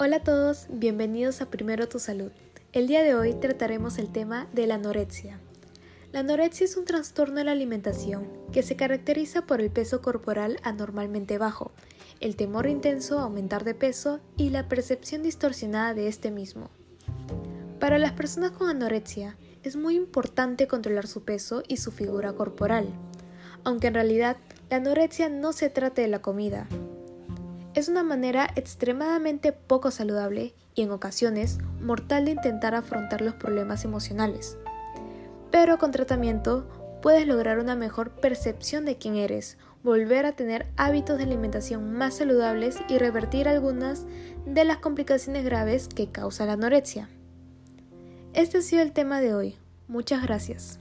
Hola a todos, bienvenidos a Primero Tu Salud. El día de hoy trataremos el tema de la anorexia. La anorexia es un trastorno de la alimentación que se caracteriza por el peso corporal anormalmente bajo, el temor intenso a aumentar de peso y la percepción distorsionada de este mismo. Para las personas con anorexia es muy importante controlar su peso y su figura corporal, aunque en realidad la anorexia no se trata de la comida. Es una manera extremadamente poco saludable y en ocasiones mortal de intentar afrontar los problemas emocionales. Pero con tratamiento puedes lograr una mejor percepción de quién eres, volver a tener hábitos de alimentación más saludables y revertir algunas de las complicaciones graves que causa la anorexia. Este ha sido el tema de hoy. Muchas gracias.